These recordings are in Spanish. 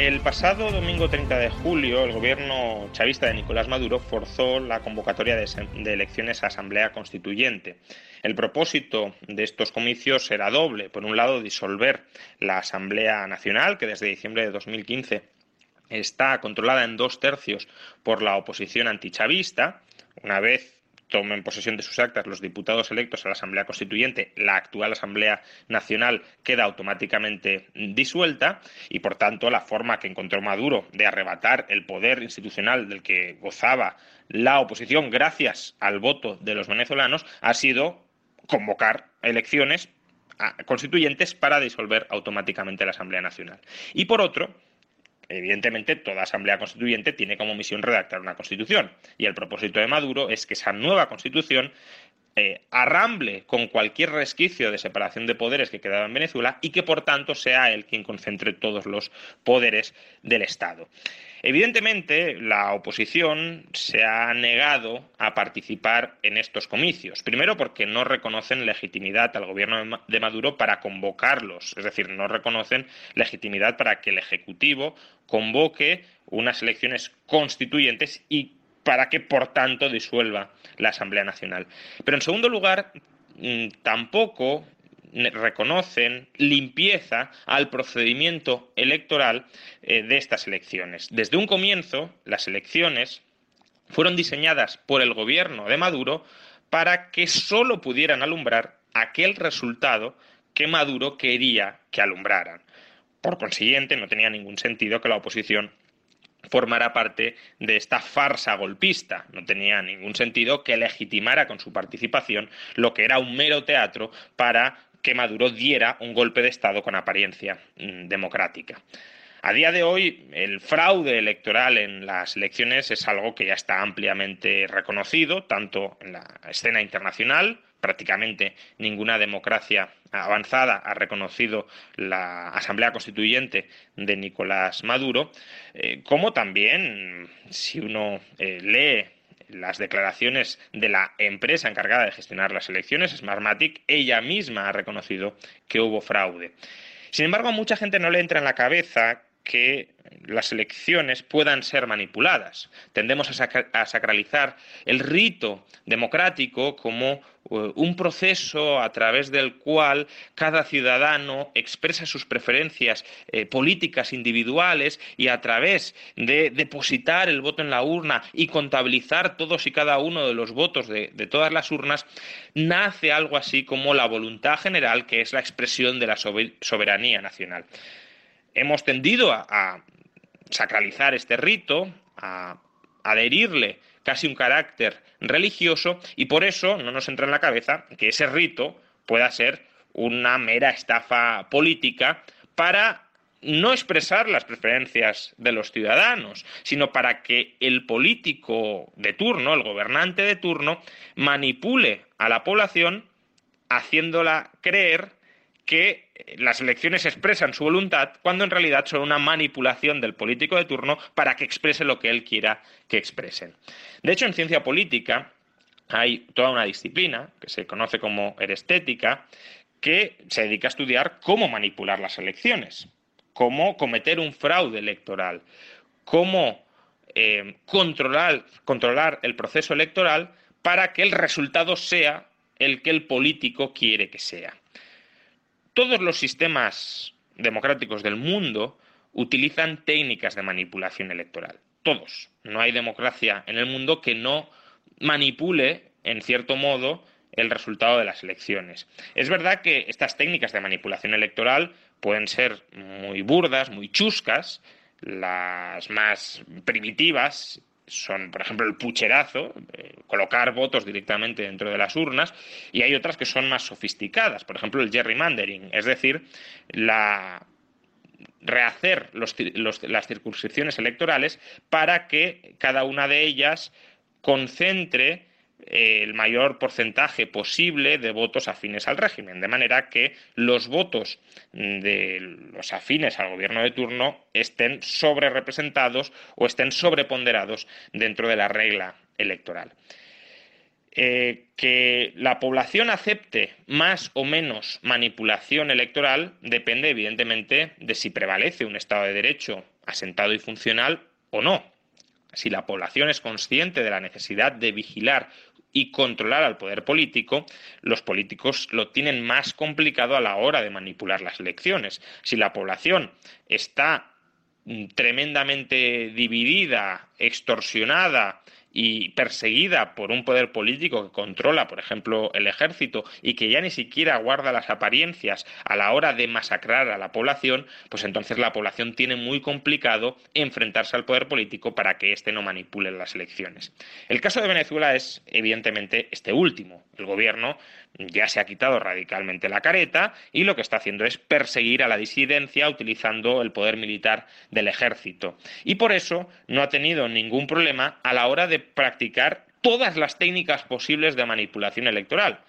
El pasado domingo 30 de julio, el gobierno chavista de Nicolás Maduro forzó la convocatoria de, elecciones a Asamblea Constituyente. El propósito de estos comicios era doble. Por un lado, disolver la Asamblea Nacional, que desde diciembre de 2015 está controlada en dos tercios por la oposición antichavista. Una vez tomen posesión de sus actas los diputados electos a la Asamblea Constituyente, la actual Asamblea Nacional queda automáticamente disuelta y, por tanto, la forma que encontró Maduro de arrebatar el poder institucional del que gozaba la oposición gracias al voto de los venezolanos ha sido convocar elecciones constituyentes para disolver automáticamente la Asamblea Nacional. Y por otro, Evidentemente, toda Asamblea Constituyente tiene como misión redactar una Constitución. Y el propósito de Maduro es que esa nueva Constitución eh, arramble con cualquier resquicio de separación de poderes que quedaba en Venezuela y que, por tanto, sea él quien concentre todos los poderes del Estado. Evidentemente, la oposición se ha negado a participar en estos comicios. Primero, porque no reconocen legitimidad al gobierno de Maduro para convocarlos. Es decir, no reconocen legitimidad para que el Ejecutivo convoque unas elecciones constituyentes y para que, por tanto, disuelva la Asamblea Nacional. Pero, en segundo lugar, mm, tampoco reconocen limpieza al procedimiento electoral eh, de estas elecciones. Desde un comienzo, las elecciones fueron diseñadas por el gobierno de Maduro para que solo pudieran alumbrar aquel resultado que Maduro quería que alumbraran. Por consiguiente, no tenía ningún sentido que la oposición formara parte de esta farsa golpista. No tenía ningún sentido que legitimara con su participación lo que era un mero teatro para que Maduro diera un golpe de Estado con apariencia mm, democrática. A día de hoy, el fraude electoral en las elecciones es algo que ya está ampliamente reconocido, tanto en la escena internacional, prácticamente ninguna democracia avanzada ha reconocido la Asamblea Constituyente de Nicolás Maduro, eh, como también, si uno eh, lee las declaraciones de la empresa encargada de gestionar las elecciones, Smartmatic, ella misma ha reconocido que hubo fraude. Sin embargo, a mucha gente no le entra en la cabeza que las elecciones puedan ser manipuladas. Tendemos a, sacralizar el rito democrático como un proceso a través del cual cada ciudadano expresa sus preferencias eh, políticas individuales y a través de depositar el voto en la urna y contabilizar todos y cada uno de los votos de, todas las urnas, nace algo así como la voluntad general, que es la expresión de la soberanía nacional. Hemos tendido a, sacralizar este rito, a adherirle casi un carácter religioso y por eso no nos entra en la cabeza que ese rito pueda ser una mera estafa política para no expresar las preferencias de los ciudadanos, sino para que el político de turno, el gobernante de turno, manipule a la población haciéndola creer que las elecciones expresan su voluntad cuando en realidad son una manipulación del político de turno para que exprese lo que él quiera que expresen. De hecho, en ciencia política hay toda una disciplina que se conoce como erestética que se dedica a estudiar cómo manipular las elecciones, cómo cometer un fraude electoral, cómo eh, controlar, controlar el proceso electoral para que el resultado sea el que el político quiere que sea todos los sistemas democráticos del mundo utilizan técnicas de manipulación electoral. Todos. No hay democracia en el mundo que no manipule, en cierto modo, el resultado de las elecciones. Es verdad que estas técnicas de manipulación electoral pueden ser muy burdas, muy chuscas, las más primitivas son, por ejemplo, el pucherazo, eh, colocar votos directamente dentro de las urnas, y hay otras que son más sofisticadas, por ejemplo, el gerrymandering, es decir, la rehacer las circunscripciones electorales para que cada una de ellas concentre el mayor porcentaje posible de votos afines al régimen, de manera que los votos de los afines al gobierno de turno estén sobre representados o estén sobreponderados dentro de la regla electoral. Eh, que la población acepte más o menos manipulación electoral depende evidentemente de si prevalece un Estado de Derecho asentado y funcional o no. Si la población es consciente de la necesidad de vigilar y controlar al poder político, los políticos lo tienen más complicado a la hora de manipular las elecciones. Si la población está mm, tremendamente dividida, extorsionada y perseguida por un poder político que controla, por ejemplo, el ejército y que ya ni siquiera guarda las apariencias a la hora de masacrar a la población, pues entonces la población tiene muy complicado enfrentarse al poder político para que éste no manipule las elecciones. El caso de Venezuela es evidentemente este último. El gobierno ya se ha quitado radicalmente la careta y lo que está haciendo es perseguir a la disidencia utilizando el poder militar del ejército. Y por eso no ha tenido ningún problema a la hora de practicar todas las técnicas posibles de manipulación electoral.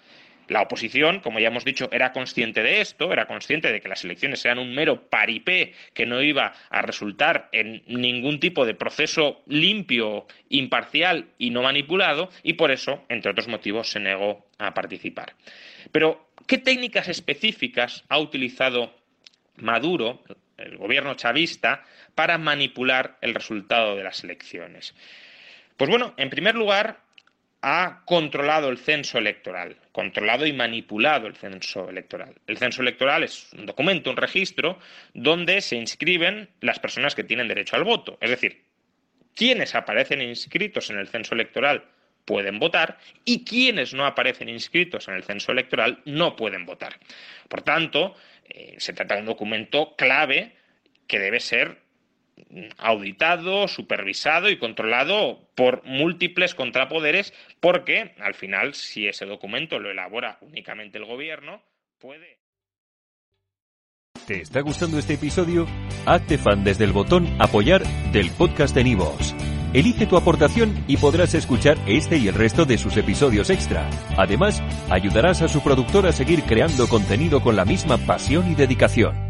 La oposición, como ya hemos dicho, era consciente de esto, era consciente de que las elecciones eran un mero paripé que no iba a resultar en ningún tipo de proceso limpio, imparcial y no manipulado, y por eso, entre otros motivos, se negó a participar. Pero, ¿qué técnicas específicas ha utilizado Maduro, el gobierno chavista, para manipular el resultado de las elecciones? Pues bueno, en primer lugar, ha controlado el censo electoral, controlado y manipulado el censo electoral. El censo electoral es un documento, un registro, donde se inscriben las personas que tienen derecho al voto. Es decir, quienes aparecen inscritos en el censo electoral pueden votar y quienes no aparecen inscritos en el censo electoral no pueden votar. Por tanto, eh, se trata de un documento clave que debe ser auditado, supervisado y controlado por múltiples contrapoderes, porque al final, si ese documento lo elabora únicamente el gobierno, puede. ¿Te está gustando este episodio? Hazte fan desde el botón Apoyar del podcast de Nivos. Elige tu aportación y podrás escuchar este y el resto de sus episodios extra. Además, ayudarás a su productor a seguir creando contenido con la misma pasión y dedicación.